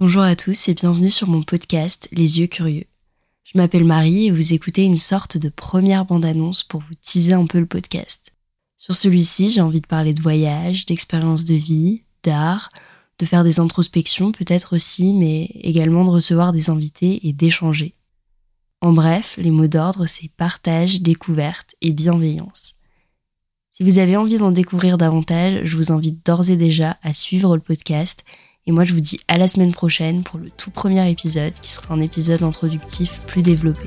Bonjour à tous et bienvenue sur mon podcast Les yeux curieux. Je m'appelle Marie et vous écoutez une sorte de première bande-annonce pour vous teaser un peu le podcast. Sur celui-ci, j'ai envie de parler de voyage, d'expériences de vie, d'art, de faire des introspections peut-être aussi, mais également de recevoir des invités et d'échanger. En bref, les mots d'ordre, c'est partage, découverte et bienveillance. Si vous avez envie d'en découvrir davantage, je vous invite d'ores et déjà à suivre le podcast. Et moi, je vous dis à la semaine prochaine pour le tout premier épisode, qui sera un épisode introductif plus développé.